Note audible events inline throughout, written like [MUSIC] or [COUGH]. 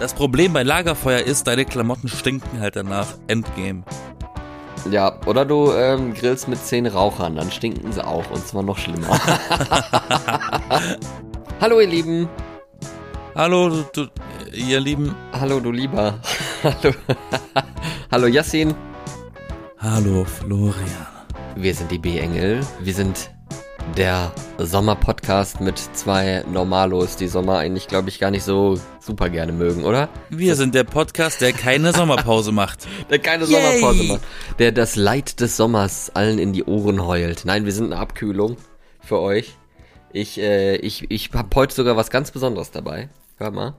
Das Problem bei Lagerfeuer ist, deine Klamotten stinken halt danach. Endgame. Ja, oder du ähm, grillst mit zehn Rauchern, dann stinken sie auch und zwar noch schlimmer. [LAUGHS] Hallo ihr Lieben. Hallo, du, ihr Lieben. Hallo du Lieber. [LAUGHS] Hallo. Hallo Yassin. Hallo Florian. Wir sind die B-Engel. Wir sind der Sommer-Podcast mit zwei Normalos, die Sommer eigentlich, glaube ich, gar nicht so super gerne mögen, oder? Wir sind der Podcast, der keine [LAUGHS] Sommerpause macht. Der keine Yay. Sommerpause macht. Der das Leid des Sommers allen in die Ohren heult. Nein, wir sind eine Abkühlung für euch. Ich, äh, ich, ich habe heute sogar was ganz Besonderes dabei. Hör mal.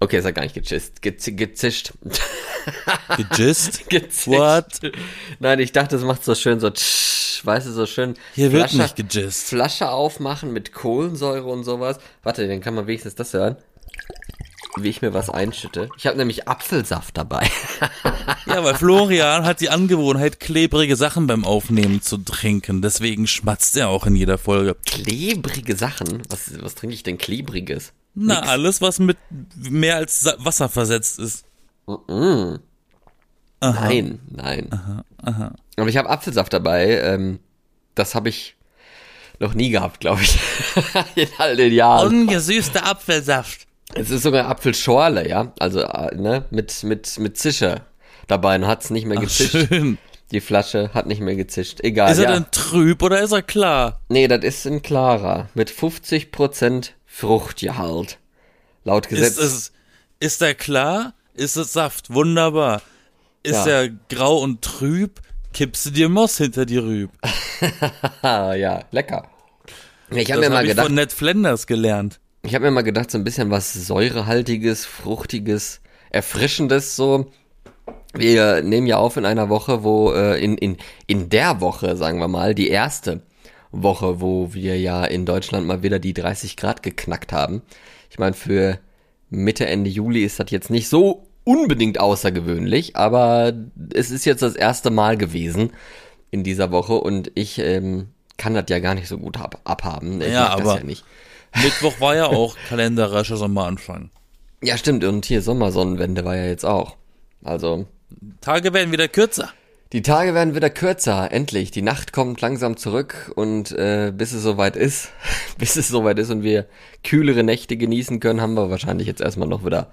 Okay, ist ja gar nicht gechist. Gez gezischt. [LAUGHS] [LAUGHS] Gejist? What? Nein, ich dachte, das macht so schön so tsch, weißt du, so schön. Hier wird Flasche- nicht gejist. Flasche aufmachen mit Kohlensäure und sowas. Warte, dann kann man wenigstens das hören. Wie ich mir was einschütte. Ich habe nämlich Apfelsaft dabei. [LAUGHS] Ja, weil Florian hat die Angewohnheit, klebrige Sachen beim Aufnehmen zu trinken. Deswegen schmatzt er auch in jeder Folge. Klebrige Sachen? Was, was trinke ich denn Klebriges? Na, alles, was mit mehr als Wasser versetzt ist. Mm. Aha. Nein, nein. Aber ich habe Apfelsaft dabei. Ähm, das habe ich noch nie gehabt, glaube ich. [LAUGHS] In all den Jahren. Ungesüßter Apfelsaft. Es ist sogar Apfelschorle, ja. Also, äh, ne, mit, mit, mit Zischer dabei. Und hat's nicht mehr Ach, gezischt. schön. Die Flasche hat nicht mehr gezischt. Egal. Ist er ja. denn trüb oder ist er klar? Nee, das ist ein klarer. Mit 50% Fruchtgehalt. Laut Gesetz. Ist, es, ist er klar? Ist es Saft? Wunderbar. Ist Ja. er grau und trüb? Kippst du dir Moss hinter die Rüb. [LAUGHS] ja, lecker. Ich habe mir mal ich gedacht, von Ned Flanders gelernt. ich habe mir mal gedacht, so ein bisschen was säurehaltiges, fruchtiges, erfrischendes so. Wir nehmen ja auf in einer Woche, wo äh, in in in der Woche, sagen wir mal, die erste Woche, wo wir ja in Deutschland mal wieder die 30 Grad geknackt haben. Ich meine, für Mitte Ende Juli ist das jetzt nicht so unbedingt außergewöhnlich, aber es ist jetzt das erste Mal gewesen in dieser Woche und ich ähm, kann das ja gar nicht so gut ab abhaben. Ich Ja, aber- ja nicht. [LAUGHS] Mittwoch war ja auch kalenderischer Sommeranfang. Ja, stimmt. Und hier Sommersonnenwende war ja jetzt auch. Also, Tage werden wieder kürzer. Die Tage werden wieder kürzer, endlich. Die Nacht kommt langsam zurück und äh, bis es soweit ist, [LAUGHS] bis es soweit ist und wir kühlere Nächte genießen können, haben wir wahrscheinlich jetzt erstmal noch wieder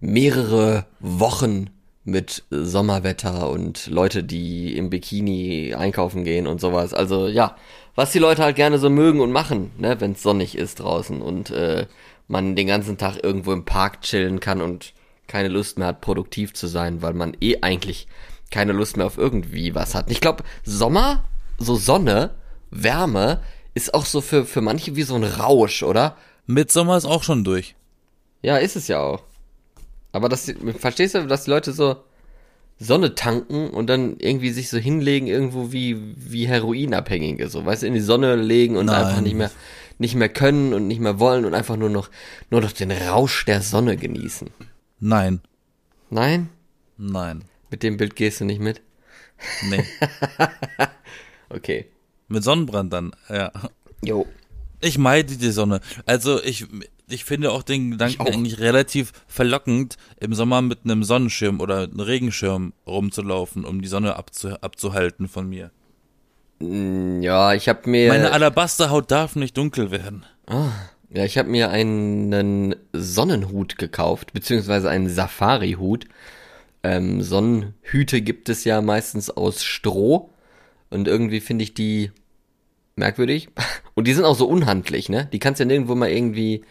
mehrere Wochen mit Sommerwetter und Leute, die im Bikini einkaufen gehen und sowas. Also ja, was die Leute halt gerne so mögen und machen, ne, wenn es sonnig ist draußen und äh, man den ganzen Tag irgendwo im Park chillen kann und keine Lust mehr hat, produktiv zu sein, weil man eh eigentlich keine Lust mehr auf irgendwie was hat. Ich glaube, Sommer, so Sonne, Wärme, ist auch so für, für manche wie so ein Rausch, oder? Mitsommer ist auch schon durch. Ja, ist es ja auch. Aber das, verstehst du, dass die Leute so Sonne tanken und dann irgendwie sich so hinlegen, irgendwo wie, wie Heroinabhängige, so, weißt du, in die Sonne legen und Nein. einfach nicht mehr, nicht mehr können und nicht mehr wollen und einfach nur noch, nur noch den Rausch der Sonne genießen. Nein. Nein? Nein. Mit dem Bild gehst du nicht mit? Nee. [LAUGHS] Okay. Mit Sonnenbrand dann, ja. Jo. Ich meide die Sonne. Also ich, ich finde auch den Gedanken auch. eigentlich relativ verlockend, im Sommer mit einem Sonnenschirm oder einem Regenschirm rumzulaufen, um die Sonne abzu, abzuhalten von mir. Ja, ich habe mir, Meine Alabasterhaut darf nicht dunkel werden. ja, ich habe mir einen Sonnenhut gekauft, beziehungsweise einen Safari-Hut. Ähm, Sonnenhüte gibt es ja meistens aus Stroh und irgendwie finde ich die merkwürdig. [LAUGHS] Und die sind auch so unhandlich, ne? Die kannst du ja nirgendwo mal irgendwie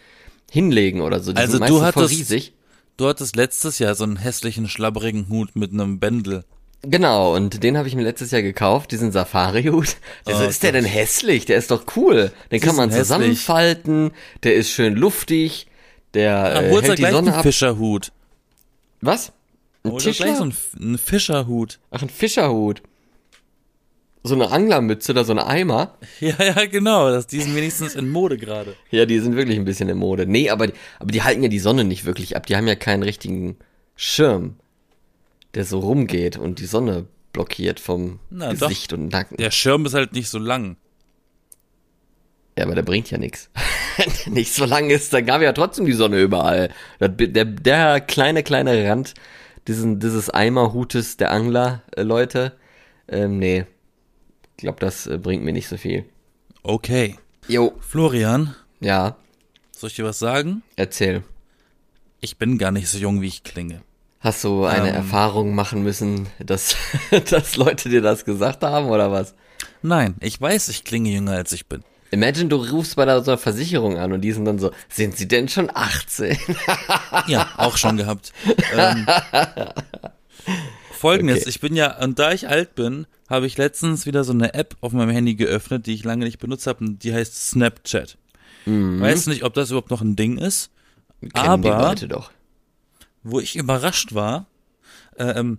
hinlegen oder so. Die Also sind du hattest- riesig. Du hattest letztes Jahr so einen hässlichen, schlabberigen Hut mit einem Bändel. Genau, und den habe ich mir letztes Jahr gekauft, diesen Safari-Hut. Oh ist der denn hässlich? Der ist doch cool. Den kann sind man hässlich. zusammenfalten, der ist schön luftig, der äh, hält die Sonne ab. Fischerhut. Was? Ein Hol dir Tischler? gleich so einen, F- einen Fischerhut. Ach, ein Fischerhut. So eine Anglermütze oder so ein Eimer. [LAUGHS] Ja, ja, genau. Das, die sind wenigstens in Mode gerade. Ja, die sind wirklich ein bisschen in Mode. Nee, aber, aber die halten ja die Sonne nicht wirklich ab. Die haben ja keinen richtigen Schirm, der so rumgeht und die Sonne blockiert vom Na, Gesicht und Nacken. Der Schirm ist halt nicht so lang. Ja, aber der bringt ja nichts. [LAUGHS] nicht so lang ist, dann gab ja trotzdem die Sonne überall. Der, der, der kleine, kleine Rand diesen, dieses Eimerhutes der Angler, äh, Leute, ähm, nee. Ich glaube, das äh, bringt mir nicht so viel. Okay. Jo. Florian, Ja, soll ich dir was sagen? erzähl. Ich bin gar nicht so jung, wie ich klinge. Hast du eine Ähm. Erfahrung machen müssen, dass, [LAUGHS] dass Leute dir das gesagt haben oder was? Nein, ich weiß, ich klinge jünger, als ich bin. Imagine, du rufst bei der, so einer Versicherung an und die sind dann so, sind sie denn schon 18? [LAUGHS] Ja, auch schon gehabt. Ähm, Folgendes, Okay. ich bin ja, und da ich alt bin, habe ich letztens wieder so eine App auf meinem Handy geöffnet, die ich lange nicht benutzt habe, und die heißt Snapchat. Weiß nicht, ob das überhaupt noch ein Ding ist, Kennen die aber wo ich überrascht war, äh, ähm,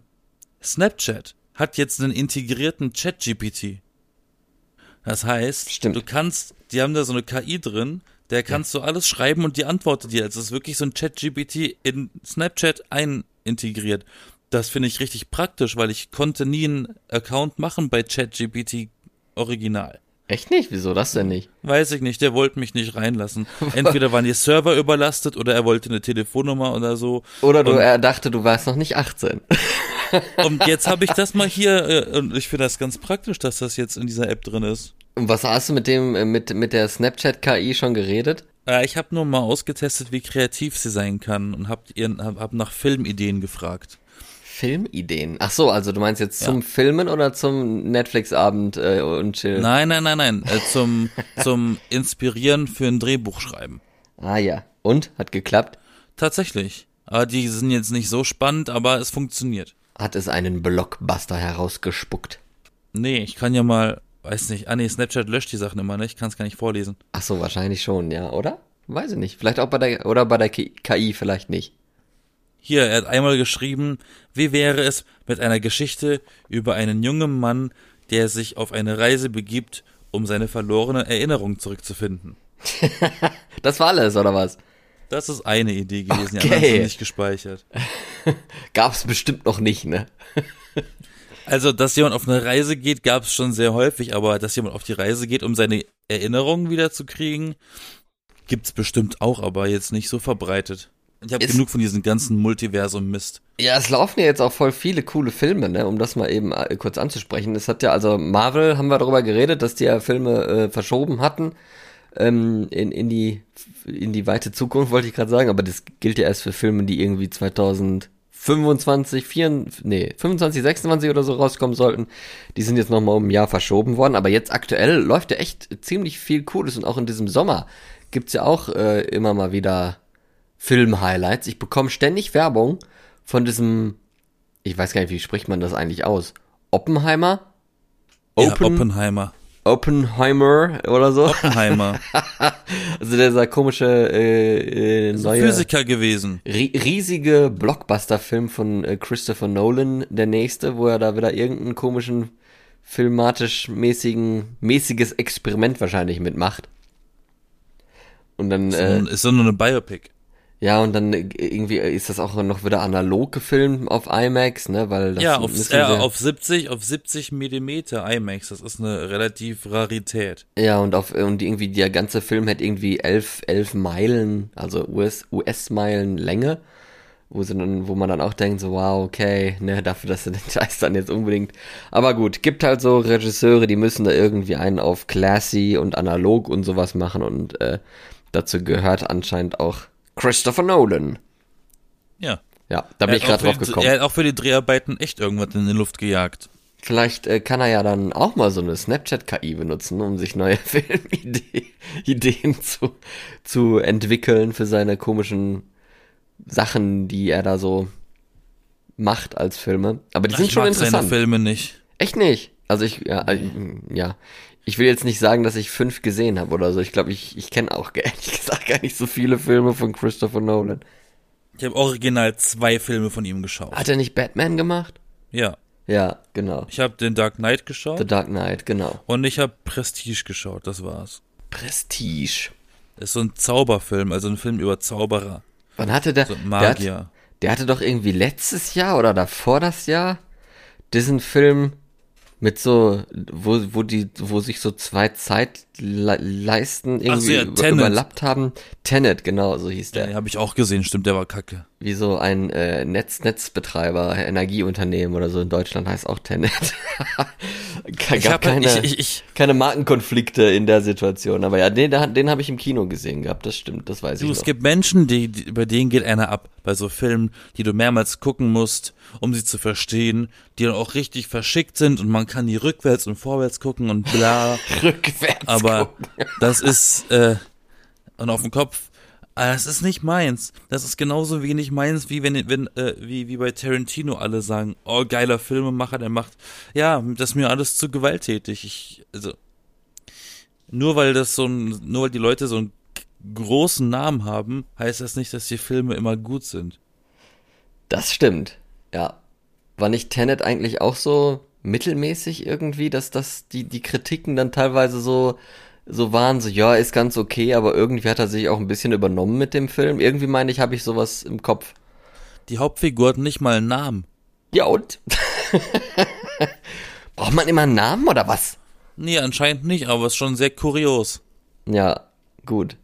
Snapchat hat jetzt einen integrierten Chat-GPT. Das heißt, Stimmt. du kannst, die haben da so eine KI drin, der kannst du alles schreiben und die antwortet dir. Also es ist wirklich so ein Chat-GPT in Snapchat ein integriert. Das finde ich richtig praktisch, weil ich konnte nie einen Account machen bei ChatGPT Original. Echt nicht? Wieso das denn nicht? Weiß ich nicht, der wollte mich nicht reinlassen. [LAUGHS] Entweder waren die Server überlastet oder er wollte eine Telefonnummer oder so. Oder du, Und- er dachte, du warst noch nicht 18. [LAUGHS] Und jetzt habe ich das mal hier äh, und ich finde das ganz praktisch, dass das jetzt in dieser App drin ist. Und was hast du mit dem, äh, mit, mit der Snapchat-KI schon geredet? Äh, ich habe nur mal ausgetestet, wie kreativ sie sein kann und habe hab, hab nach Filmideen gefragt. Filmideen. Ach so, also du meinst jetzt zum Ja. Filmen oder zum Netflix-Abend äh, und Chill? Nein, nein, nein, nein, äh, zum [LAUGHS] zum Inspirieren für ein Drehbuch schreiben. Ah ja. Und? Hat geklappt? Tatsächlich. Aber die sind jetzt nicht so spannend, aber es funktioniert. Hat es einen Blockbuster herausgespuckt? Nee, ich kann ja mal, weiß nicht, ah nee, Snapchat löscht die Sachen immer, ne? Ich kann es gar nicht vorlesen. Ach so, wahrscheinlich schon, ja, oder? Weiß ich nicht. Vielleicht auch bei der, oder bei der Ki- KI vielleicht nicht. Hier, er hat einmal geschrieben, wie wäre es mit einer Geschichte über einen jungen Mann, der sich auf eine Reise begibt, um seine verlorene Erinnerung zurückzufinden. [LAUGHS] Das war alles, oder was? Das ist eine Idee gewesen, die Okay. anderen sind nicht gespeichert. [LAUGHS] Gab's bestimmt noch nicht, ne? [LAUGHS] Also, dass jemand auf eine Reise geht, gab es schon sehr häufig, aber dass jemand auf die Reise geht, um seine Erinnerungen wiederzukriegen, gibt's bestimmt auch, aber jetzt nicht so verbreitet. Ich habe genug von diesem ganzen Multiversum-Mist. Ja, es laufen ja jetzt auch voll viele coole Filme, ne, um das mal eben äh, kurz anzusprechen. Es hat ja, also Marvel haben wir darüber geredet, dass die ja Filme äh, verschoben hatten ähm, in, in, die, in die weite Zukunft, wollte ich gerade sagen, aber das gilt ja erst für Filme, die irgendwie 2025, 24, nee, 25, 26 oder so rauskommen sollten. Die sind jetzt nochmal um ein Jahr verschoben worden, aber jetzt aktuell läuft ja echt ziemlich viel Cooles und auch in diesem Sommer gibt's ja auch äh, immer mal wieder Film-Highlights. Ich bekomme ständig Werbung von diesem, ich weiß gar nicht, wie spricht man das eigentlich aus? Oppenheimer? Ja, Open, Oppenheimer. Oppenheimer oder so. Oppenheimer. [LAUGHS] Also dieser komische äh, äh, neue Physiker gewesen. ri riesige Blockbuster-Film von äh, Christopher Nolan, der nächste, wo er da wieder irgendeinen komischen filmatisch mäßigen mäßiges Experiment wahrscheinlich mitmacht. Und dann äh, ist so nur eine Biopic. Ja, und dann äh, irgendwie ist das auch noch wieder analog gefilmt auf IMAX, ne, weil das Ja, auf, äh, auf 70, auf 70 Millimeter IMAX. Das ist eine relativ Rarität. ja und auf und irgendwie der ganze Film hat irgendwie elf, elf Meilen, also US US-Meilen Länge, wo sie dann, wo man dann auch denkt so wow okay, ne, dafür, dass sie den [LAUGHS] Scheiß dann jetzt unbedingt. Aber gut, gibt halt so Regisseure, die müssen da irgendwie einen auf classy und analog und sowas machen und äh, dazu gehört anscheinend auch Christopher Nolan. Ja. Ja, da bin ich gerade drauf die- gekommen. Er hat auch für die Dreharbeiten echt irgendwas in die Luft gejagt. Vielleicht äh, kann er ja dann auch mal so eine Snapchat-KI benutzen, um sich neue [LAUGHS] Filmideen zu, zu entwickeln für seine komischen Sachen, die er da so macht als Filme. Aber die sind ich schon mag seine interessant. Filme nicht. Echt nicht? Also ich, ja, äh, ja. Ich will jetzt nicht sagen, dass ich fünf gesehen habe oder so. Ich glaube, ich, ich kenne auch [LAUGHS] ehrlich gesagt gar nicht so viele Filme von Christopher Nolan. Ich habe original zwei Filme von ihm geschaut. Hat er nicht Batman gemacht? Ja. Ja, genau. Ich habe den Dark Knight The geschaut Dark Knight, genau. und ich habe Prestige geschaut, das war's. Prestige. Ist so ein Zauberfilm, also ein Film über Zauberer, Wann hatte der? so der, hat, Magier. der hatte doch irgendwie letztes Jahr oder davor das Jahr diesen Film Mit so, wo, wo die, wo sich so zwei Zeitleisten irgendwie so, ja, Tenet. überlappt haben. Tenet, genau, so hieß der. Den habe ich auch gesehen, stimmt, der war kacke. Wie so ein äh, Netz, Netzbetreiber, Energieunternehmen oder so in Deutschland heißt auch Tenet. [LAUGHS] Gab hab halt- keine, ich- ich- ich- keine Markenkonflikte in der Situation. Aber ja, den, den, habe ich im Kino gesehen gehabt, das stimmt, das weiß Du, ich es noch. gibt Menschen, die, die, bei denen geht einer ab. Bei so Filmen, die du mehrmals gucken musst, um sie zu verstehen, die dann auch richtig verschickt sind und man kann die rückwärts und vorwärts gucken und bla. [LAUGHS] Rückwärts Aber gucken. das ist, äh, und auf dem Kopf, das ist nicht meins. Das ist genauso wenig meins, wie wenn, wenn, äh, wie, wie bei Tarantino alle sagen, oh, geiler Filmemacher, der macht, ja, das ist mir alles zu gewalttätig. Ich, also, nur weil das so ein, nur weil die Leute so einen großen Namen haben, heißt das nicht, dass die Filme immer gut sind. Das stimmt, ja. War nicht Tenet eigentlich auch so mittelmäßig irgendwie, dass das die, die Kritiken dann teilweise so, so waren, so, ja, ist ganz okay, aber irgendwie hat er sich auch ein bisschen übernommen mit dem Film. Irgendwie meine ich, habe ich sowas im Kopf. Die Hauptfigur hat nicht mal einen Namen. Ja, und? [LAUGHS] Braucht man immer einen Namen oder was? Nee, anscheinend nicht, aber ist schon sehr kurios. Ja, gut.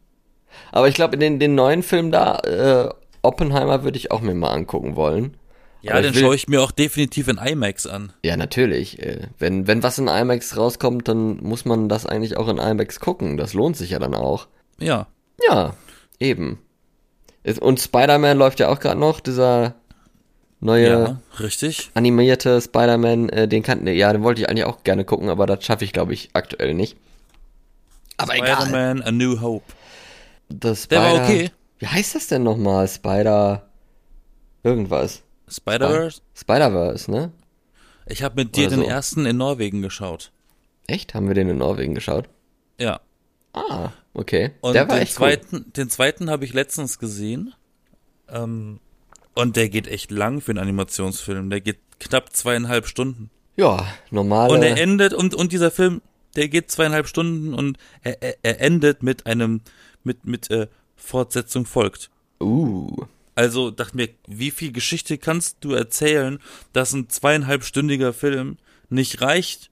Aber ich glaube, in den, den neuen Film da, äh, Oppenheimer würde ich auch mir mal angucken wollen. Ja, Aber will- schaue ich mir auch definitiv in IMAX an. Ja, natürlich. Äh, Wenn, wenn was in IMAX rauskommt, dann muss man das eigentlich auch in IMAX gucken. Das lohnt sich ja dann auch. Ja. Ja, eben. Und Spider-Man läuft ja auch gerade noch, dieser neue Ja, richtig. animierte Spider-Man, äh, den kannten ja, den wollte ich eigentlich auch gerne gucken, aber das schaffe ich, glaube ich, aktuell nicht. Aber egal. Spider-Man A New Hope. Das Der war Spider- okay. Wie heißt das denn nochmal? Spider. Irgendwas. Spider-Verse? Spider-Verse, ne? Ich habe mit dir Oder den so. ersten in Norwegen geschaut. Echt? Haben wir den in Norwegen geschaut? Ja. Ah, okay. Und Der war den echt cool. zweiten, den zweiten habe ich letztens gesehen. Ähm, und der geht echt lang für einen Animationsfilm. Der geht knapp zweieinhalb Stunden. Ja, normale. Und er endet, und, und dieser Film, der geht zweieinhalb Stunden und er, er, er endet mit einem, mit, mit, äh, Fortsetzung folgt. uh. Also dachte mir, wie viel Geschichte kannst du erzählen, dass ein zweieinhalbstündiger Film nicht reicht?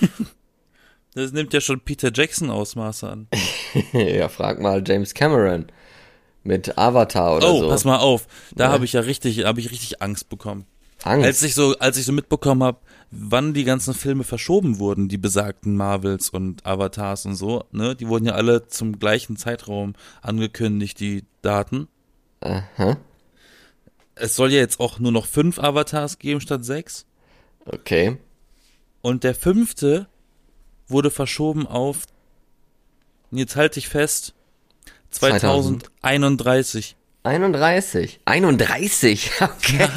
[LAUGHS] das nimmt ja schon Peter Jackson Ausmaße an. [LAUGHS] ja, frag mal James Cameron. Mit Avatar oder Oh, so. pass mal auf, da Ja. habe ich ja richtig, habe ich richtig Angst bekommen. Angst. Als ich so, als ich so mitbekommen habe, wann die ganzen Filme verschoben wurden, die besagten Marvels und Avatars und so, ne, die wurden ja alle zum gleichen Zeitraum angekündigt, die Daten. Aha. Es soll ja jetzt auch nur noch fünf Avatars geben statt sechs. Okay. Und der fünfte wurde verschoben auf, jetzt halte ich fest, 2031. 31. 31? Okay.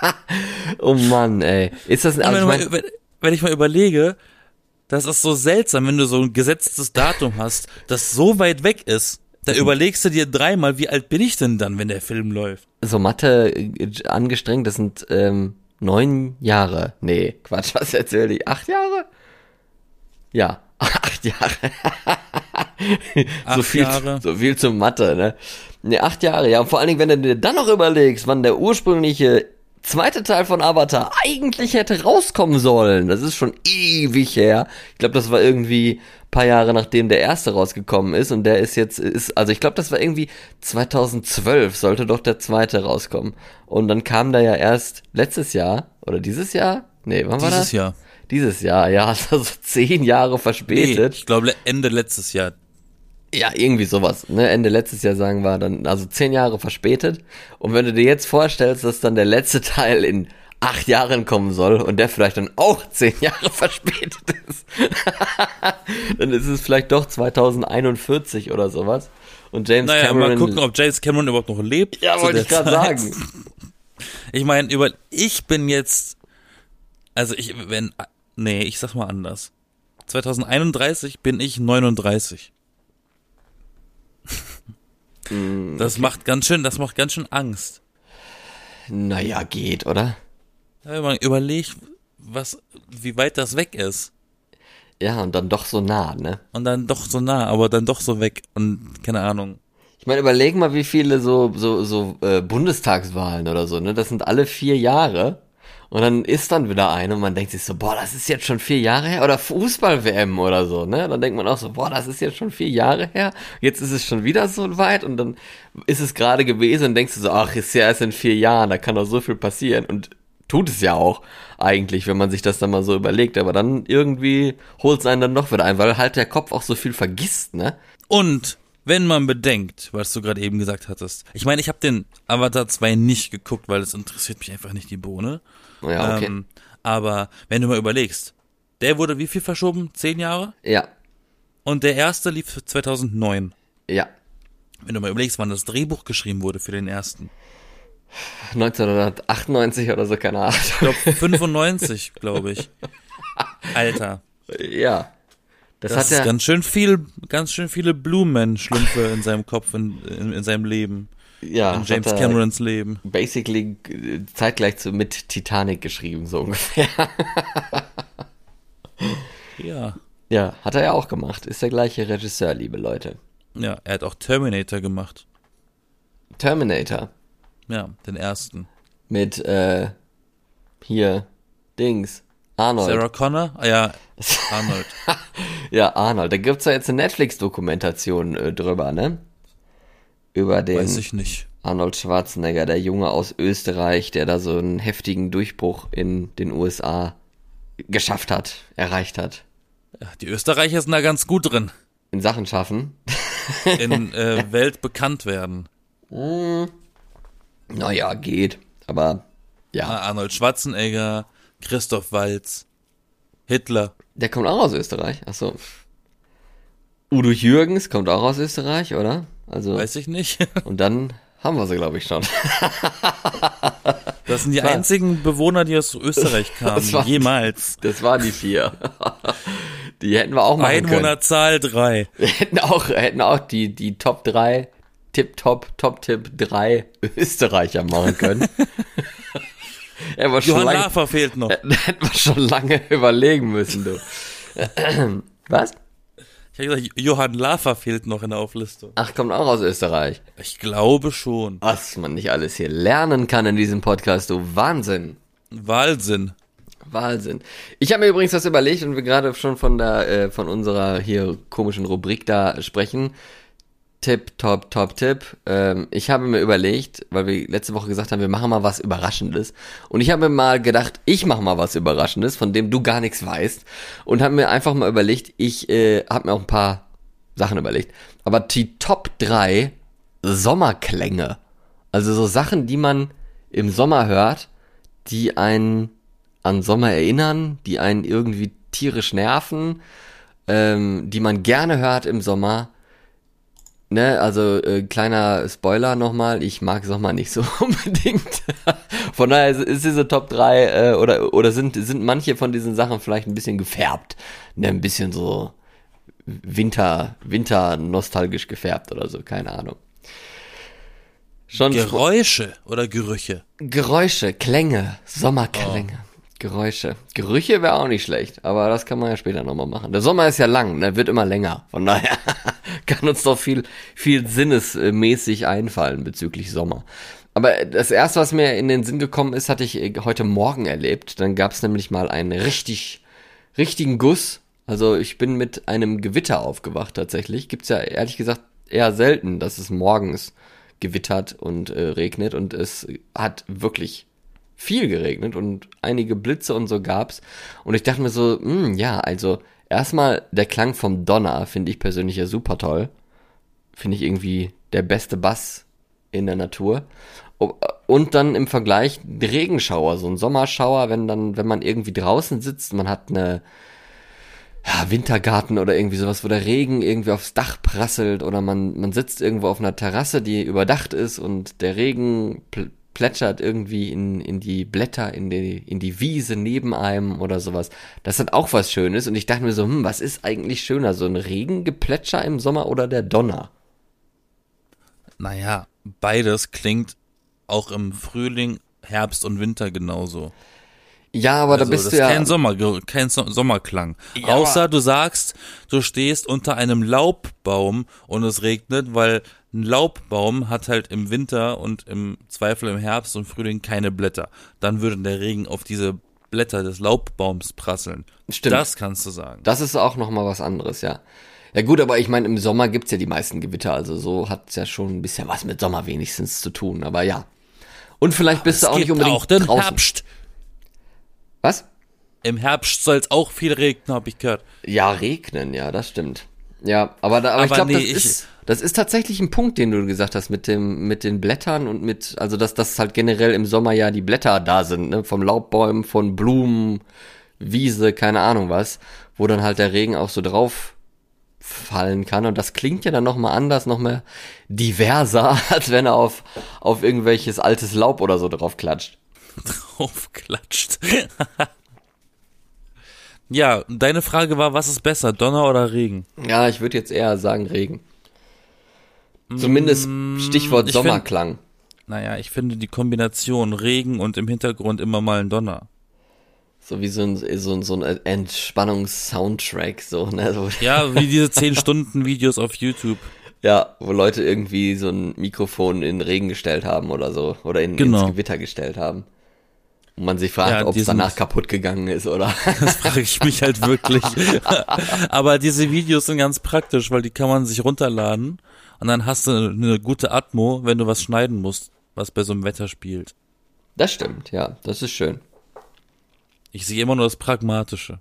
[LAUGHS] oh Mann, ey. Ist das, also wenn, ich mein, wenn ich mal überlege, das ist so seltsam, wenn du so ein gesetztes Datum hast, das so weit weg ist. Da überlegst du dir dreimal, wie alt bin ich denn dann, wenn der Film läuft? so Mathe äh, angestrengt, das sind ähm, neun Jahre. Nee, Quatsch, [LAUGHS] was erzähl ich? Acht Jahre? Ja, [LAUGHS] acht Jahre. [LAUGHS] so, Acht viel, Jahre. so viel zum Mathe, ne? Nee, acht Jahre, ja. Und vor allen Dingen, wenn du dir dann noch überlegst, wann der ursprüngliche zweite Teil von Avatar eigentlich hätte rauskommen sollen. Das ist schon ewig her. Ich glaube, das war irgendwie paar Jahre nachdem der erste rausgekommen ist und der ist jetzt ist also ich glaube, das war irgendwie 2012 sollte doch der zweite rauskommen. Und dann kam da ja erst letztes Jahr oder dieses Jahr? Nee, wann war das? Dieses Jahr. Dieses Jahr, ja, [LAUGHS] also zehn Jahre Nee, verspätet. ich glaube Ende letztes Jahr. Ja, irgendwie sowas. Ne? Ende letztes Jahr sagen wir dann, also zehn Jahre verspätet. Und wenn du dir jetzt vorstellst, dass dann der letzte [LAUGHS] Teil in acht Jahren kommen soll und der vielleicht dann auch [LAUGHS] zehn Jahre verspätet ist, [LAUGHS] dann ist es vielleicht doch 2041 oder sowas. Und James Naja, Cameron. mal gucken, ob James Cameron überhaupt noch lebt. ja, wollte ich gerade sagen. Ich meine, über ich bin jetzt also ich wenn nee, ich sag mal anders. 2031 bin ich 39. Hm, Das macht ganz schön, das macht ganz schön Angst. Naja, geht, oder? Ja, Wenn man überlegt, was wie weit das weg ist Ja, und dann doch so nah, ne? und dann doch so nah, aber dann doch so weg und keine Ahnung. Ich meine, überleg mal, wie viele so, so, so äh, Bundestagswahlen oder so, ne? Das sind alle vier Jahre. Und dann ist dann wieder eine und man denkt sich so, boah, das ist jetzt schon vier Jahre her. Oder Fußball-WM oder so, ne? Dann denkt man auch so, boah, das ist jetzt schon vier Jahre her, jetzt ist es schon wieder so weit. Und dann ist es gerade gewesen und denkst du so, ach, ist ja erst in vier Jahren, da kann doch so viel passieren. Und tut es ja auch eigentlich, wenn man sich das dann mal so überlegt, aber dann irgendwie holt es einen dann doch wieder ein, weil halt der Kopf auch so viel vergisst, ne? Und wenn man bedenkt, was du gerade eben gesagt hattest. Ich meine, ich habe den Avatar 2 nicht geguckt, weil es interessiert mich einfach nicht die Bohne. Ja, okay. Ähm, aber wenn du mal überlegst, der wurde wie viel verschoben? Zehn Jahre? ja, Und der erste lief 2009. ja. Wenn du mal überlegst, wann das Drehbuch geschrieben wurde für den ersten. 1998 oder so, keine Ahnung. Ich glaube 95, glaube ich. [LAUGHS] Alter. Ja. Das, Das, hat ja, ganz schön viel, ganz schön viele Blumen-Schlümpfe in seinem Kopf, in, in, in seinem Leben. ja, in James er Camerons Leben. basically äh, zeitgleich zu, mit Titanic geschrieben, so [LAUGHS] ungefähr. Ja. Ja, hat er ja auch gemacht. Ist der gleiche Regisseur, liebe Leute. Ja, er hat auch Terminator gemacht. Terminator Ja, den ersten. mit, äh, hier, Dings, Arnold. Sarah Connor? Ah ja, [LAUGHS] Arnold. Ja, Arnold. Da gibt's ja jetzt eine Netflix-Dokumentation äh, drüber, ne? Über den Weiß ich nicht. Arnold Schwarzenegger, der Junge aus Österreich, der da so einen heftigen Durchbruch in den USA geschafft hat, erreicht hat. Ja, die Österreicher sind da ganz gut drin. In Sachen schaffen. [LAUGHS] In äh, Welt bekannt werden. Naja, geht. Aber ja, Ah, Arnold Schwarzenegger, Christoph Waltz, Hitler. der kommt auch aus Österreich. Ach so. Udo Jürgens kommt auch aus Österreich, oder? Also Weiß ich nicht. [LAUGHS] und dann haben wir sie, glaube ich, schon. [LAUGHS] Das sind die Klar. einzigen Bewohner, die aus Österreich [LAUGHS] kamen. Das war- Jemals. Das waren die vier. Die hätten wir auch machen können. Einwohnerzahl drei. Wir hätten auch, hätten auch die, die Top 3, Tip-Top, Top-Tipp 3 Österreicher machen können. Hätten wir Johann Lafer fehlt noch. [LAUGHS] hätten wir schon lange überlegen müssen, du. Was? Ich habe gesagt, Johann Lafer fehlt noch in der Auflistung. Ach, kommt auch aus Österreich. Ich glaube schon. Was man nicht alles hier lernen kann in diesem Podcast, du Wahnsinn. Wahlsinn. Wahnsinn. Ich habe mir übrigens was überlegt und wir gerade schon von der äh, von unserer hier komischen Rubrik da sprechen. Tipp, Top, Top, Tipp. Ähm, ich habe mir überlegt, weil wir letzte Woche gesagt haben, wir machen mal was Überraschendes. Und ich habe mir mal gedacht, ich mache mal was Überraschendes, von dem du gar nichts weißt. Und habe mir einfach mal überlegt, ich äh, habe mir auch ein paar Sachen überlegt. Aber die Top 3 Sommerklänge. Also so Sachen, die man im Sommer hört, die einen an Sommer erinnern, die einen irgendwie tierisch nerven, ähm, die man gerne hört im Sommer. Ne, also äh, kleiner Spoiler nochmal, ich mag Sommer nicht so [LAUGHS] unbedingt. von daher ist, ist diese Top 3 äh, oder oder sind sind manche von diesen Sachen vielleicht ein bisschen gefärbt, ne, ein bisschen so Winter Winter nostalgisch gefärbt oder so, keine Ahnung. Schon Geräusche oder Gerüche. Geräusche, Klänge, Sommerklänge, Geräusche. Gerüche wäre auch nicht schlecht, aber das kann man ja später nochmal machen. Der Sommer ist ja lang, ne, wird immer länger. Von daher [LAUGHS] kann uns doch viel, viel sinnesmäßig einfallen bezüglich Sommer. Aber das erste, was mir in den Sinn gekommen ist, hatte ich äh, heute Morgen erlebt. Dann gab es nämlich mal einen richtig, richtigen Guss. Also ich bin mit einem Gewitter aufgewacht tatsächlich. Gibt's ja ehrlich gesagt eher selten, dass es morgens gewittert und äh, regnet und es hat wirklich viel geregnet und einige Blitze und so gab's und ich dachte mir so, hm, ja, also erstmal der Klang vom Donner finde ich persönlich ja super toll. Finde ich irgendwie der beste Bass in der Natur. O- Und dann im Vergleich Regenschauer, so ein Sommerschauer, wenn dann, wenn man irgendwie draußen sitzt, man hat eine, ja, Wintergarten oder irgendwie sowas, wo der Regen irgendwie aufs Dach prasselt oder man, man sitzt irgendwo auf einer Terrasse, die überdacht ist und der Regen plätschert irgendwie in, in die Blätter, in die, in die Wiese neben einem oder sowas. Das hat auch was Schönes und ich dachte mir so, hm, was ist eigentlich schöner, so ein Regengeplätscher im Sommer oder der Donner? Naja, beides klingt auch im Frühling, Herbst und Winter genauso. Ja, aber Also, da bist das du ist ja. kein, Sommer, kein So- Sommerklang. Ja, Außer du sagst, du stehst unter einem Laubbaum und es regnet, weil ein Laubbaum hat halt im Winter und im Zweifel im Herbst und Frühling keine Blätter. Dann würde der Regen auf diese Blätter des Laubbaums prasseln. Stimmt. Das kannst du sagen. Das ist auch noch mal was anderes, ja. Ja gut, aber ich meine, im Sommer gibt's ja die meisten Gewitter, also so hat's ja schon ein bisschen was mit Sommer wenigstens zu tun, aber ja. Und vielleicht bist du auch nicht unbedingt auch den draußen. Herbst. Was? Im Herbst soll es auch viel regnen, habe ich gehört. Ja, regnen, ja, das stimmt. Ja, aber, da, aber, ich Aber glaube, nee, das, ich- ist, das ist tatsächlich ein Punkt, den du gesagt hast mit dem mit den Blättern und mit also dass das halt generell im Sommer ja die Blätter da sind, ne, vom Laubbäumen, von Blumen, Wiese, keine Ahnung was, wo dann halt der Regen auch so drauf fallen kann und das klingt ja dann noch mal anders, noch mal diverser, [LAUGHS] als wenn er auf auf irgendwelches altes Laub oder so drauf klatscht. [LAUGHS] Draufklatscht. Ja, deine Frage war, was ist besser, Donner oder Regen? Ja, ich würde jetzt eher sagen Regen. Zumindest Stichwort Mm, ich find- Sommerklang. Naja, ich finde die Kombination Regen und im Hintergrund immer mal ein Donner. So wie so ein, so ein, so ein Entspannungs-Soundtrack, so, ne? So, Ja, wie diese [LAUGHS] 10 Stunden Videos auf YouTube. ja, wo Leute irgendwie so ein Mikrofon in den Regen gestellt haben oder so. Oder in, Genau. ins Gewitter gestellt haben. Und man sich fragt, Ja, ob es danach kaputt gegangen ist, oder? [LAUGHS] Das frage ich mich halt wirklich. [LAUGHS] Aber diese Videos sind ganz praktisch, weil die kann man sich runterladen und dann hast du eine gute Atmo, wenn du was schneiden musst, was bei so einem Wetter spielt. Das stimmt, ja, das ist schön. Ich sehe immer nur das Pragmatische.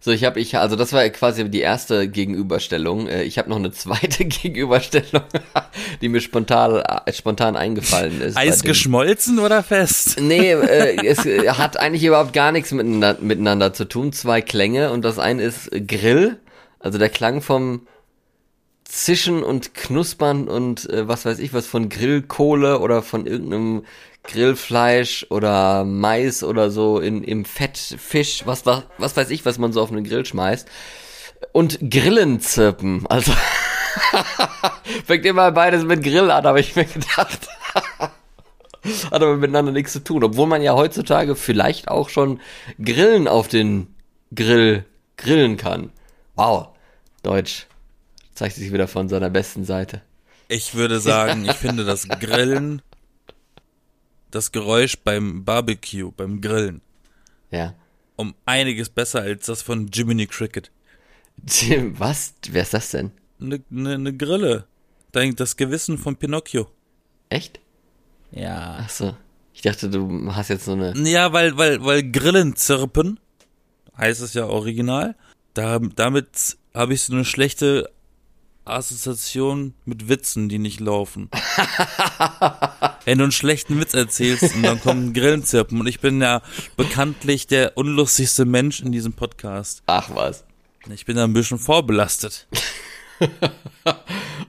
So, ich habe, ich, also das war quasi die erste Gegenüberstellung. Äh, Ich habe noch eine zweite [LAUGHS] Gegenüberstellung, [LAUGHS] die mir spontan, äh, spontan eingefallen ist. Eis geschmolzen oder fest? Nee, äh, [LAUGHS] es äh, hat eigentlich überhaupt gar nichts miteinander, miteinander zu tun. Zwei Klänge und das eine ist Grill, also der Klang vom Zischen und Knuspern und äh, was weiß ich was von Grillkohle oder von irgendeinem Grillfleisch oder Mais oder so in, im Fett, Fisch, was, was, was weiß ich, was man so auf einen Grill schmeißt. Und Grillenzirpen, also [LAUGHS] fängt immer beides mit Grill an, habe ich mir gedacht. [LAUGHS] Hat aber miteinander nichts zu tun. Obwohl man ja heutzutage vielleicht auch schon Grillen auf den Grill grillen kann. Wow. Deutsch zeigt sich wieder von seiner besten Seite. Ich würde sagen, [LAUGHS] ich finde das Grillen, das Geräusch beim Barbecue, beim Grillen, Ja. um einiges besser als das von Jiminy Cricket. Tim, Was? Wer ist das denn? Eine ne, ne Grille. Dein, das Gewissen von Pinocchio. Echt? Ja. Ach so. Ich dachte, du hast jetzt so eine. Ja, weil, weil, weil Grillen zirpen, heißt es ja original, da, damit habe ich so eine schlechte Assoziation mit Witzen, die nicht laufen. [LAUGHS] Wenn du einen schlechten Witz erzählst und dann kommt ein Grillenzirpen und ich bin ja bekanntlich der unlustigste Mensch in diesem Podcast. Ach was. Ich bin da ein bisschen vorbelastet. [LAUGHS]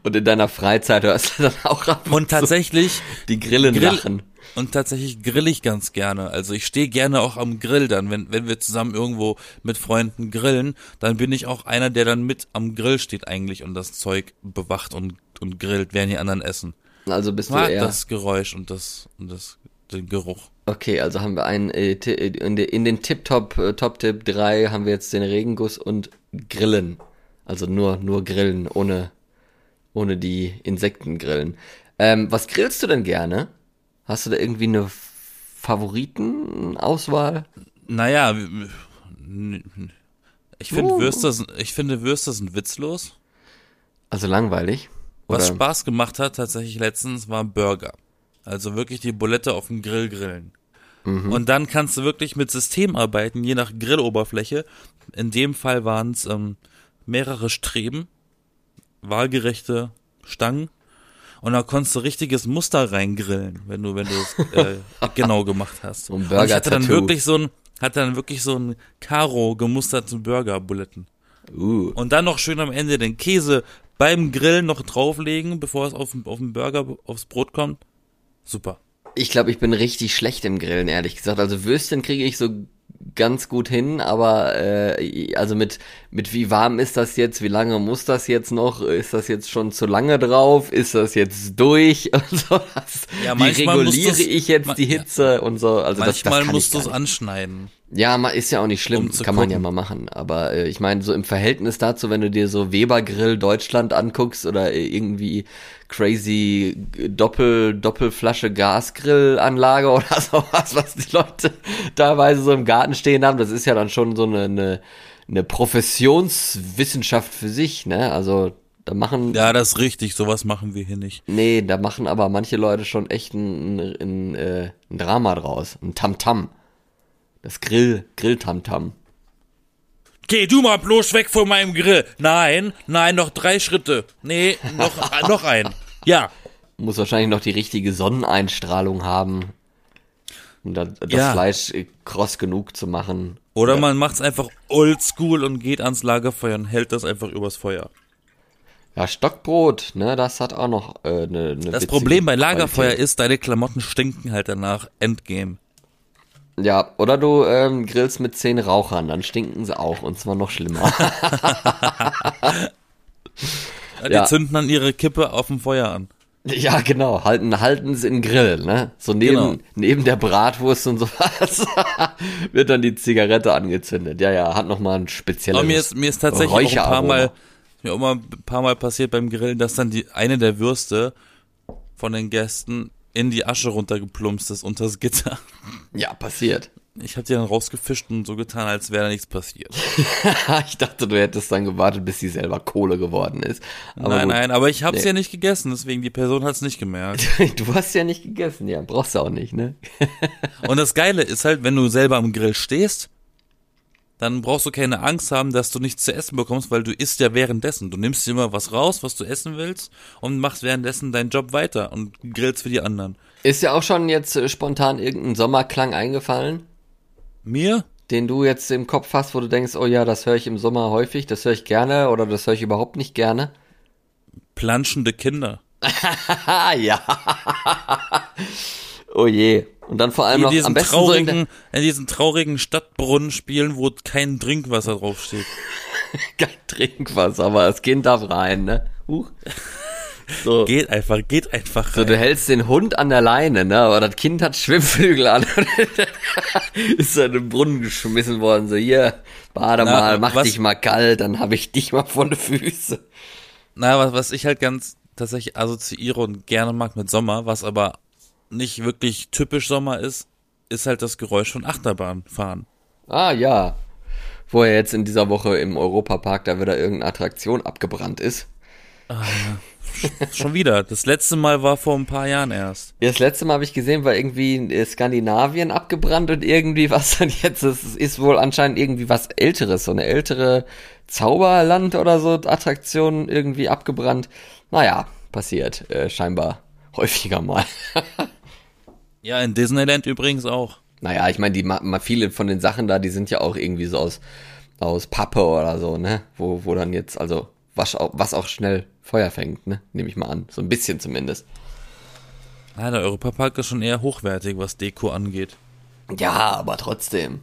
Und in deiner Freizeit hörst du dann auch ab Und tatsächlich die Grillen Grill- lachen. Und tatsächlich grill ich ganz gerne. Also ich stehe gerne auch am Grill dann, wenn, wenn wir zusammen irgendwo mit Freunden grillen, dann bin ich auch einer, der dann mit am Grill steht eigentlich und das Zeug bewacht und, und grillt, während die anderen essen. Also bist du mag eher. das Geräusch und das, und das, den Geruch. Okay, also haben wir einen äh, Ti- in, de, in den Tip-Top, äh, Top-Tipp 3 haben wir jetzt den Regenguss und Grillen. Also nur, nur Grillen, ohne, ohne die Insektengrillen. Ähm, was grillst du denn gerne? Hast du da irgendwie eine Favoritenauswahl? Naja, ich finde Uh. Würste, sind- ich finde Würste sind witzlos. Also langweilig? Was Oder- Spaß gemacht hat tatsächlich letztens war Burger. Also wirklich die Bulette auf dem Grill grillen. Und dann kannst du wirklich mit System arbeiten, je nach Grilloberfläche. In dem Fall waren es ähm, mehrere Streben, waagerechte Stangen. Und da konntest du richtiges Muster reingrillen, wenn du, wenn du es äh, [LAUGHS] genau gemacht hast. So ein Und ich hatte dann wirklich so ein, hatte dann wirklich so ein Karo gemusterten Burger-Buletten. Uh, Und dann noch schön am Ende den Käse beim Grillen noch drauflegen, bevor es auf, auf den Burger, aufs Brot kommt. Super. ich glaube, ich bin richtig schlecht im Grillen, ehrlich gesagt. Also Würstchen kriege ich so ganz gut hin, aber äh, also mit mit wie warm ist das jetzt? Wie lange muss das jetzt noch? Ist das jetzt schon zu lange drauf? Ist das jetzt durch? [LAUGHS] Und so, das, Ja, wie manchmal reguliere ich jetzt die Hitze und so? Also das, das Manchmal kann musst du es anschneiden. Ja, ist ja auch nicht schlimm, Um kann man gucken. ja mal machen. Aber äh, ich meine, so im Verhältnis dazu, wenn du dir so Weber Grill Deutschland anguckst oder äh, irgendwie crazy Doppel Doppelflasche Gasgrillanlage [LAUGHS] oder sowas, was die Leute teilweise so im Garten stehen haben, das ist ja dann schon so eine eine, eine Professionswissenschaft für sich, ne? Also da machen Ja, das ist richtig, sowas machen wir hier nicht. nee, da machen aber manche Leute schon echt ein, ein, ein, äh, ein Drama draus, ein Tamtam. Das Grill Grill-Tamtam. Geh du mal bloß weg von meinem Grill. Nein, nein, noch drei Schritte. Nee, noch, [LAUGHS] noch ein. Ja. muss wahrscheinlich noch die richtige Sonneneinstrahlung haben, um da, das Ja. Fleisch äh, kross genug zu machen. Oder man macht's einfach oldschool und geht ans Lagerfeuer und hält das einfach übers Feuer. Ja, Stockbrot, ne, das hat auch noch äh, eine, eine Das Problem bei Lagerfeuer Qualität. ist, deine Klamotten stinken halt danach. Endgame. Ja, oder du ähm, grillst mit zehn Rauchern, dann stinken sie auch und zwar noch schlimmer. [LAUGHS] Die Ja. zünden dann ihre Kippe auf dem Feuer an. ja, genau, halten, halten sie in Grill, ne? So neben, Genau. neben der Bratwurst und sowas [LAUGHS] wird dann die Zigarette angezündet. Ja, ja, hat noch mal ein spezielles Aber mir ist, mir ist tatsächlich auch ein paar. Mal, mir auch mal ein paar Mal passiert beim Grillen, dass dann die eine der Würste von den Gästen in die Asche runtergeplumpst ist unter das Gitter. [LAUGHS] Ja, passiert. Ich habe die dann rausgefischt und so getan, als wäre da nichts passiert. [LAUGHS] ich dachte, du hättest dann gewartet, bis sie selber Kohle geworden ist. Aber nein, gut. nein, aber ich habe es Nee. ja nicht gegessen, deswegen die Person hat es nicht gemerkt. [LAUGHS] Du hast ja nicht gegessen, ja, brauchst du auch nicht, ne? Und das Geile ist halt, wenn du selber am Grill stehst, dann brauchst du keine Angst haben, dass du nichts zu essen bekommst, weil du isst ja währenddessen. Du nimmst dir immer was raus, was du essen willst und machst währenddessen deinen Job weiter und grillst für die anderen. Ist ja auch schon jetzt äh, spontan irgendein Sommerklang eingefallen, Mir? den du jetzt im Kopf hast, wo du denkst, oh ja, das höre ich im Sommer häufig, das höre ich gerne oder das höre ich überhaupt nicht gerne? Planschende Kinder. [LAUGHS] Ja. oh je. Und dann vor allem in noch diesen am besten so in der, in diesen traurigen Stadtbrunnen spielen, wo kein Trinkwasser draufsteht. [LAUGHS] kein Trinkwasser, aber das Kind darf rein, ne? Huch. So. [LAUGHS] Geht einfach, geht einfach So, rein. du hältst den Hund an der Leine, ne? Aber das Kind hat Schwimmflügel an. [LAUGHS] ist dann im Brunnen geschmissen worden. So, hier, bade Na, mal, mach was- dich mal kalt, dann hab ich dich mal vor die Füße. Na, was, was ich halt ganz tatsächlich assoziiere und gerne mag mit Sommer, was aber nicht wirklich typisch Sommer ist, ist halt das Geräusch von Achterbahnfahren. Ah, ja. Wo ja jetzt in dieser Woche im Europapark da wieder irgendeine Attraktion abgebrannt ist. Schon wieder. Das letzte Mal war vor ein paar Jahren erst. Ja, das letzte Mal habe ich gesehen, war irgendwie äh, Skandinavien abgebrannt und irgendwie was dann jetzt ist, ist wohl anscheinend irgendwie was älteres, so eine ältere Zauberland oder so Attraktion irgendwie abgebrannt. Naja, passiert äh, scheinbar häufiger mal. [LAUGHS] Ja, in Disneyland übrigens auch. naja, ich meine, die ma- viele von den Sachen da, die sind ja auch irgendwie so aus aus Pappe oder so, ne? Wo wo dann jetzt also was auch, was auch schnell Feuer fängt, ne? Nehme ich mal an, so ein bisschen zumindest. Ja, der Europapark ist schon eher hochwertig, was Deko angeht. Ja, aber trotzdem.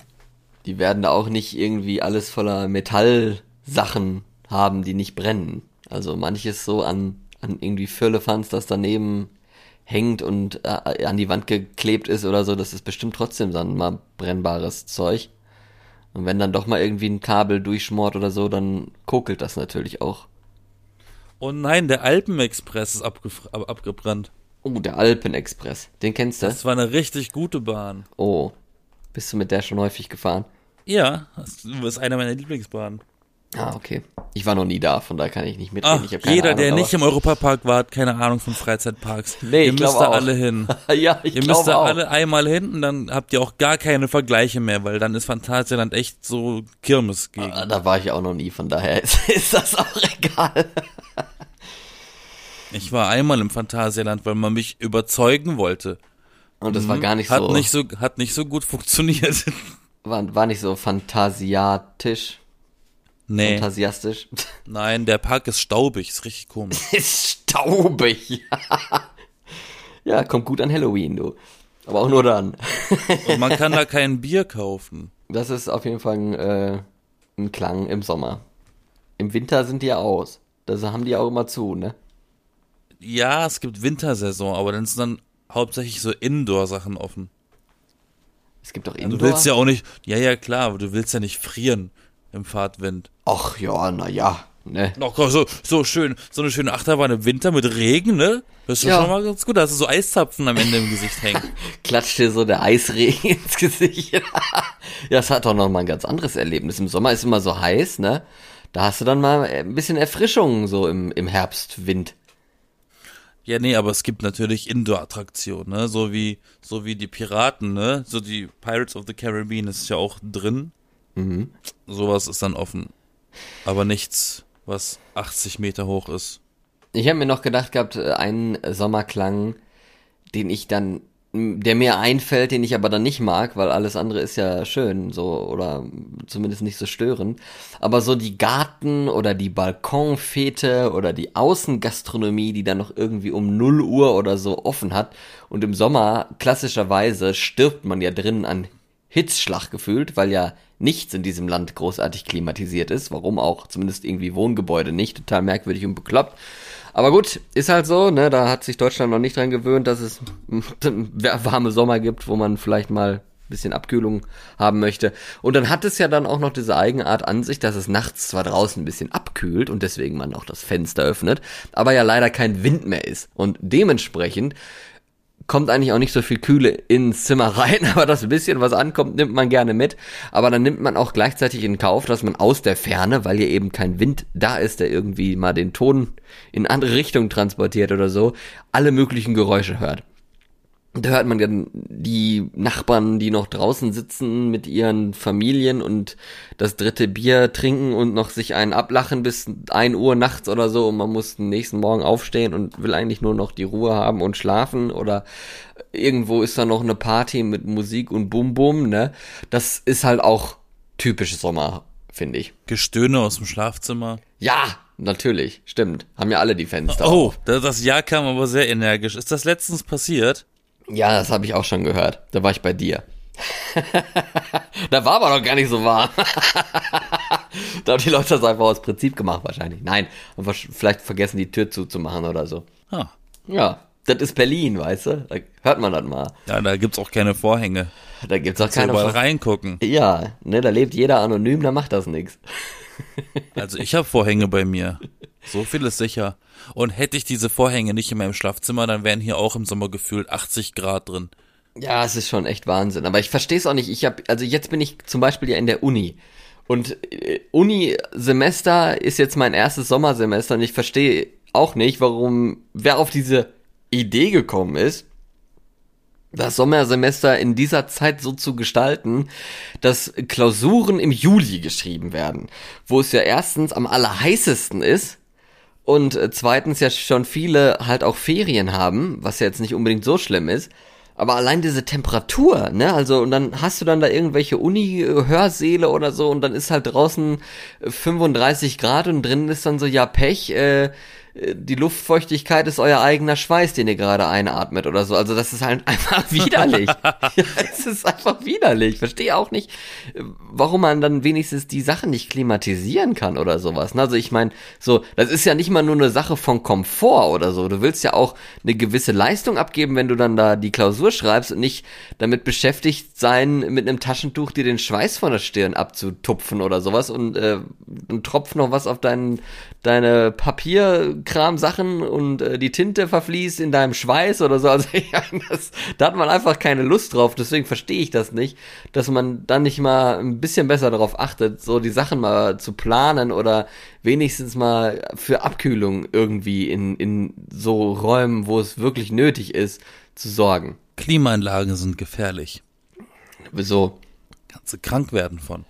Die werden da auch nicht irgendwie alles voller Metallsachen haben, die nicht brennen. Also manches so an, an irgendwie Firlefanz, das daneben hängt und äh, an die Wand geklebt ist oder so, das ist bestimmt trotzdem dann mal brennbares Zeug. Und wenn dann doch mal irgendwie ein Kabel durchschmort oder so, dann kokelt das natürlich auch. Und nein, der Alpenexpress ist abgebrannt. Oh, der Alpenexpress. Den kennst du? Das war eine richtig gute Bahn. Oh. Bist du mit der schon häufig gefahren? Ja, das ist eine meiner Lieblingsbahnen. Ah, okay. Ich war noch nie da, von daher kann ich nicht mitreden. Ach, ich jeder, Ahnung, der nicht im Europapark war, hat keine Ahnung von Freizeitparks. [LAUGHS] Nee, ihr müsst da auch. alle hin. [LAUGHS] ja, ich Ihr müsst da auch. alle einmal hin und dann habt ihr auch gar keine Vergleiche mehr, weil dann ist Phantasialand echt so Kirmes gegen. Ah, Da war ich auch noch nie, von daher [LAUGHS] ist, ist das auch egal. Ich war einmal im Phantasialand, weil man mich überzeugen wollte. Und das war gar nicht Mhm. Hat so, nicht so, hat nicht so gut funktioniert. war, war nicht so fantasiatisch, nee, fantasiastisch. nein, der Park ist staubig, ist richtig komisch. [LAUGHS] ist staubig. [LAUGHS] ja, kommt gut an Halloween, du. Aber auch nur dann. [LAUGHS] Und man kann da kein Bier kaufen. Das ist auf jeden Fall ein, äh, ein Klang im Sommer. Im Winter sind die ja aus. Das haben die auch immer zu, ne? Ja, es gibt Wintersaison, aber dann sind dann hauptsächlich so Indoor-Sachen offen. Es gibt doch Du Indoor. willst ja auch nicht, ja, ja, klar, aber du willst ja nicht frieren im Fahrtwind. Ach ja, na ja, ne? Noch so, so schön, so eine schöne Achterbahn im Winter mit Regen, ne? Das ist Ja. schon mal ganz gut. Da hast du so Eiszapfen am Ende im Gesicht hängen. [LAUGHS] Klatscht dir so der Eisregen [LAUGHS] ins Gesicht. ja, das hat doch noch mal ein ganz anderes Erlebnis. Im Sommer ist immer so heiß, ne? Da hast du dann mal ein bisschen Erfrischung so im, im Herbstwind. Ja, nee, aber es gibt natürlich Indoor-Attraktionen, ne? So wie, so wie die Piraten, ne? So die Pirates of the Caribbean ist ja auch drin. Mhm. Sowas ist dann offen. Aber nichts, was 80 Meter hoch ist. Ich habe mir noch gedacht gehabt, äh, einen Sommerklang, den ich dann, der mir einfällt, den ich aber dann nicht mag, weil alles andere ist ja schön, so, oder zumindest nicht so störend. Aber so die Garten- oder die Balkonfete oder die Außengastronomie, die dann noch irgendwie um 0 Uhr oder so offen hat. Und im Sommer, klassischerweise, stirbt man ja drinnen an Hitzschlag gefühlt, weil ja nichts in diesem Land großartig klimatisiert ist. Warum auch? Zumindest irgendwie Wohngebäude nicht. Total merkwürdig und bekloppt. Aber gut, ist halt so, ne? Da hat sich Deutschland noch nicht dran gewöhnt, dass es [LAUGHS] warme Sommer gibt, wo man vielleicht mal ein bisschen Abkühlung haben möchte. Und dann hat es ja dann auch noch diese Eigenart an sich, dass es nachts zwar draußen ein bisschen abkühlt und deswegen man auch das Fenster öffnet, aber ja leider kein Wind mehr ist. Und dementsprechend kommt eigentlich auch nicht so viel Kühle ins Zimmer rein, [LAUGHS] aber das bisschen, was ankommt, nimmt man gerne mit. Aber dann nimmt man auch gleichzeitig in Kauf, dass man aus der Ferne, weil hier eben kein Wind da ist, der irgendwie mal den Ton in andere Richtungen transportiert oder so, alle möglichen Geräusche hört. Da hört man dann die Nachbarn, die noch draußen sitzen mit ihren Familien und das dritte Bier trinken und noch sich einen ablachen bis ein Uhr nachts oder so und man muss den nächsten Morgen aufstehen und will eigentlich nur noch die Ruhe haben und schlafen oder irgendwo ist da noch eine Party mit Musik und Bum Bum, ne? Das ist halt auch typisch Sommer, finde ich. Gestöhne aus dem Schlafzimmer. Ja, natürlich, stimmt. Haben ja alle die Fenster. Oh, da- das Ja kam aber sehr energisch. Ist das letztens passiert? Ja, das habe ich auch schon gehört. Da war ich bei dir. [LAUGHS] da war aber noch gar nicht so warm. [LAUGHS] da haben die Leute das einfach aus Prinzip gemacht wahrscheinlich. Nein, vielleicht vergessen die Tür zuzumachen oder so. Ah, Ja, das ist Berlin, weißt du? Da hört man das mal. ja, da gibt's auch keine Vorhänge. Da gibt's auch Kannst keine Ver reingucken. Ja, ne, da lebt jeder anonym, da macht das nix. Also ich habe Vorhänge bei mir. So viel ist sicher. Und hätte ich diese Vorhänge nicht in meinem Schlafzimmer, dann wären hier auch im Sommer gefühlt 80 Grad drin. Ja, es ist schon echt Wahnsinn. Aber ich verstehe es auch nicht. Ich habe, also jetzt bin ich zum Beispiel ja in der Uni. Und äh, Uni-Semester ist jetzt mein erstes Sommersemester und ich verstehe auch nicht, warum, wer auf diese Idee gekommen ist, das Sommersemester in dieser Zeit so zu gestalten, dass Klausuren im Juli geschrieben werden, wo es ja erstens am allerheißesten ist und äh, zweitens ja schon viele halt auch Ferien haben, was ja jetzt nicht unbedingt so schlimm ist. Aber allein diese Temperatur, ne, also und dann hast du dann da irgendwelche Uni-Hörsäle oder so und dann ist halt draußen äh, 35 Grad und drinnen ist dann so, ja Pech, äh, äh, die Luftfeuchtigkeit ist euer eigener Schweiß, den ihr gerade einatmet oder so. Also das ist halt [LAUGHS] einfach widerlich. [LAUGHS] es ist einfach widerlich. Verstehe auch nicht, äh, warum man dann wenigstens die Sachen nicht klimatisieren kann oder sowas. Also ich meine, so, das ist ja nicht mal nur eine Sache von Komfort oder so. Du willst ja auch eine gewisse Leistung abgeben, wenn du dann da die Klausur schreibst und nicht damit beschäftigt sein, mit einem Taschentuch dir den Schweiß von der Stirn abzutupfen oder sowas und äh, ein Tropf noch was auf deinen, deine Papierkram-Sachen und äh, die Tinte verfließt in deinem Schweiß oder so. [LAUGHS] Also ja, das, da hat man einfach keine Lust drauf. Deswegen verstehe ich das nicht, dass man dann nicht mal ein bisschen besser darauf achtet, so die Sachen mal zu planen oder wenigstens mal für Abkühlung irgendwie in, in so Räumen, wo es wirklich nötig ist, zu sorgen. Klimaanlagen sind gefährlich. Wieso? Kannst du krank werden von.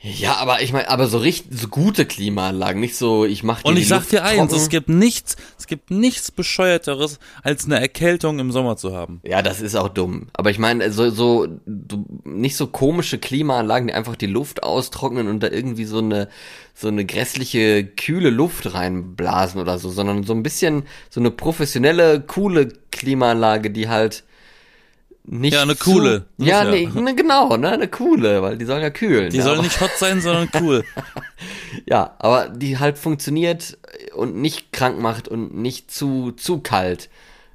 Ja, aber ich meine, aber so richtig, so gute Klimaanlagen, nicht so, ich mach dir Und ich sag dir eins, trocken. es gibt nichts, es gibt nichts bescheuerteres, als eine Erkältung im Sommer zu haben. Ja, das ist auch dumm. Aber ich meine, so, so, so nicht so komische Klimaanlagen, die einfach die Luft austrocknen und da irgendwie so eine, so eine grässliche, kühle Luft reinblasen oder so, sondern so ein bisschen so eine professionelle, coole Klimaanlage, die halt nicht. Ja, eine zu- coole. Ja, Ja. nee, ne, genau, ne, eine coole, weil die sollen ja kühlen. Die ja, soll aber- nicht hot sein, sondern cool. [LAUGHS] Ja, aber die halt funktioniert und nicht krank macht und nicht zu, zu kalt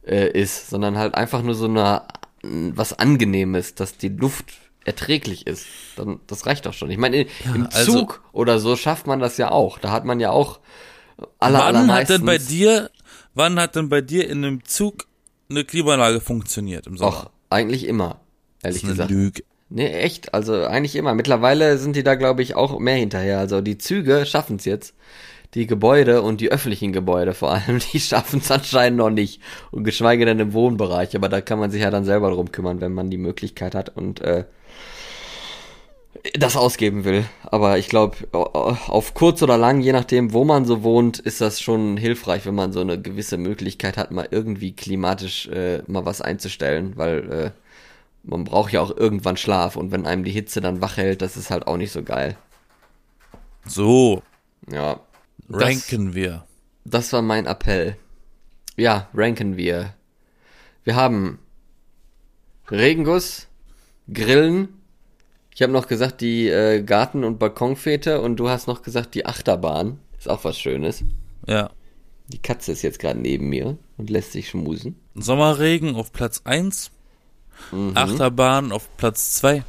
äh, ist, sondern halt einfach nur so eine was Angenehmes, dass die Luft erträglich ist. Dann, das reicht doch schon. Ich meine, im also- Zug oder so schafft man das ja auch. Da hat man ja auch aller, Wann hat denn bei dir, wann hat denn bei dir in einem Zug eine Klimaanlage funktioniert im Sommer? Och, eigentlich immer, ehrlich das ist eine gesagt. Lüge. Nee, echt, also eigentlich immer. Mittlerweile sind die da, glaube ich, auch mehr hinterher. Also die Züge schaffen es jetzt. Die Gebäude und die öffentlichen Gebäude vor allem, [LAUGHS] die schaffen es anscheinend noch nicht. Und geschweige denn im Wohnbereich. Aber da kann man sich ja dann selber drum kümmern, wenn man die Möglichkeit hat und äh, das ausgeben will. Aber ich glaube, auf kurz oder lang, je nachdem, wo man so wohnt, ist das schon hilfreich, wenn man so eine gewisse Möglichkeit hat, mal irgendwie klimatisch äh, mal was einzustellen, weil äh, man braucht ja auch irgendwann Schlaf und wenn einem die Hitze dann wach hält, das ist halt auch nicht so geil. So, Ja. Das, ranken wir. das war mein Appell. Ja, ranken wir. Wir haben Regenguss, Grillen. Ich habe noch gesagt die äh, Garten- und Balkonfete und du hast noch gesagt die Achterbahn. Ist auch was Schönes. Ja. Die Katze ist jetzt gerade neben mir und lässt sich schmusen. Sommerregen auf Platz 1. Mhm. Achterbahn auf Platz 2.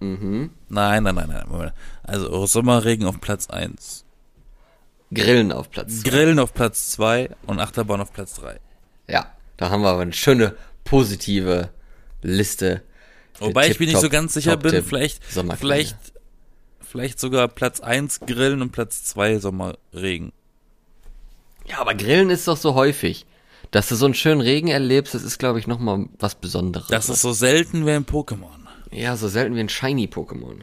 Mhm. Nein, nein, nein, nein. Also Sommerregen auf Platz 1. Grillen auf Platz. zwei. Grillen auf Platz 2 und Achterbahn auf Platz 3. Ja, da haben wir aber eine schöne positive Liste. Wobei ich mir nicht so ganz sicher bin, vielleicht, vielleicht, vielleicht sogar Platz 1 Grillen und Platz 2 Sommerregen. Ja, aber Grillen ist doch so häufig. Dass du so einen schönen Regen erlebst, das ist, glaube ich, nochmal was Besonderes. Das ist so selten wie ein Pokémon. ja, so selten wie ein Shiny-Pokémon.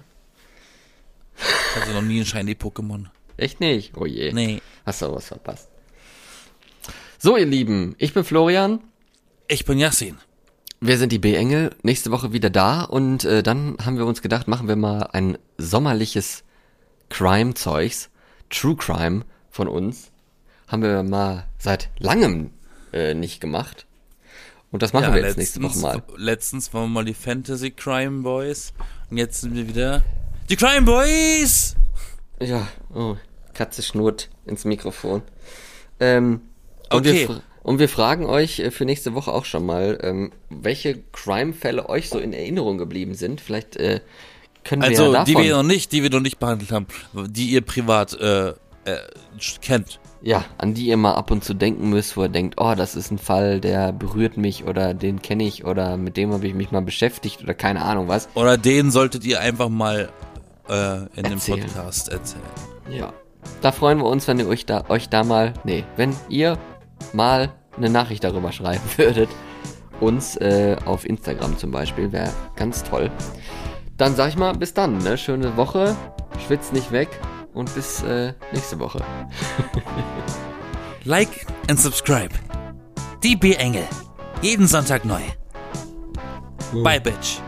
Also noch nie ein Shiny-Pokémon. Echt nicht? Oh je. Nee. Hast du was verpasst. So, ihr Lieben, ich bin Florian. Ich bin Yassin. Wir sind die B-Engel, nächste Woche wieder da und äh, dann haben wir uns gedacht, machen wir mal ein sommerliches Crime-Zeugs, True Crime von uns. Haben wir mal seit langem äh, nicht gemacht. Und das machen wir jetzt nächste Woche mal. Letztens waren wir mal die Fantasy Crime Boys und jetzt sind wir wieder die Crime Boys. Ja, oh, Katze schnurrt ins Mikrofon. Ähm, und, Okay. Und wir fragen euch äh, für nächste Woche auch schon mal, ähm, welche Crime-Fälle euch so in Erinnerung geblieben sind. Vielleicht äh, können wir Also ja die davon... wir noch nicht, die wir noch nicht behandelt haben, die ihr privat äh, äh, kennt. Ja, an die ihr mal ab und zu denken müsst, wo ihr denkt, oh, das ist ein Fall, der berührt mich oder den kenne ich oder mit dem habe ich mich mal beschäftigt oder keine Ahnung was. Oder den solltet ihr einfach mal äh, in dem. Podcast erzählen. Ja. Da freuen wir uns, wenn ihr euch da, euch da mal, nee, wenn ihr mal eine Nachricht darüber schreiben [LAUGHS] würdet. Uns äh, auf Instagram zum Beispiel, wäre ganz toll. Dann sag ich mal, bis dann, ne? Schöne Woche, schwitzt nicht weg und bis äh, nächste Woche. [LAUGHS] Like and subscribe. Die B-Engel. Jeden Sonntag neu. Bye, Bitch.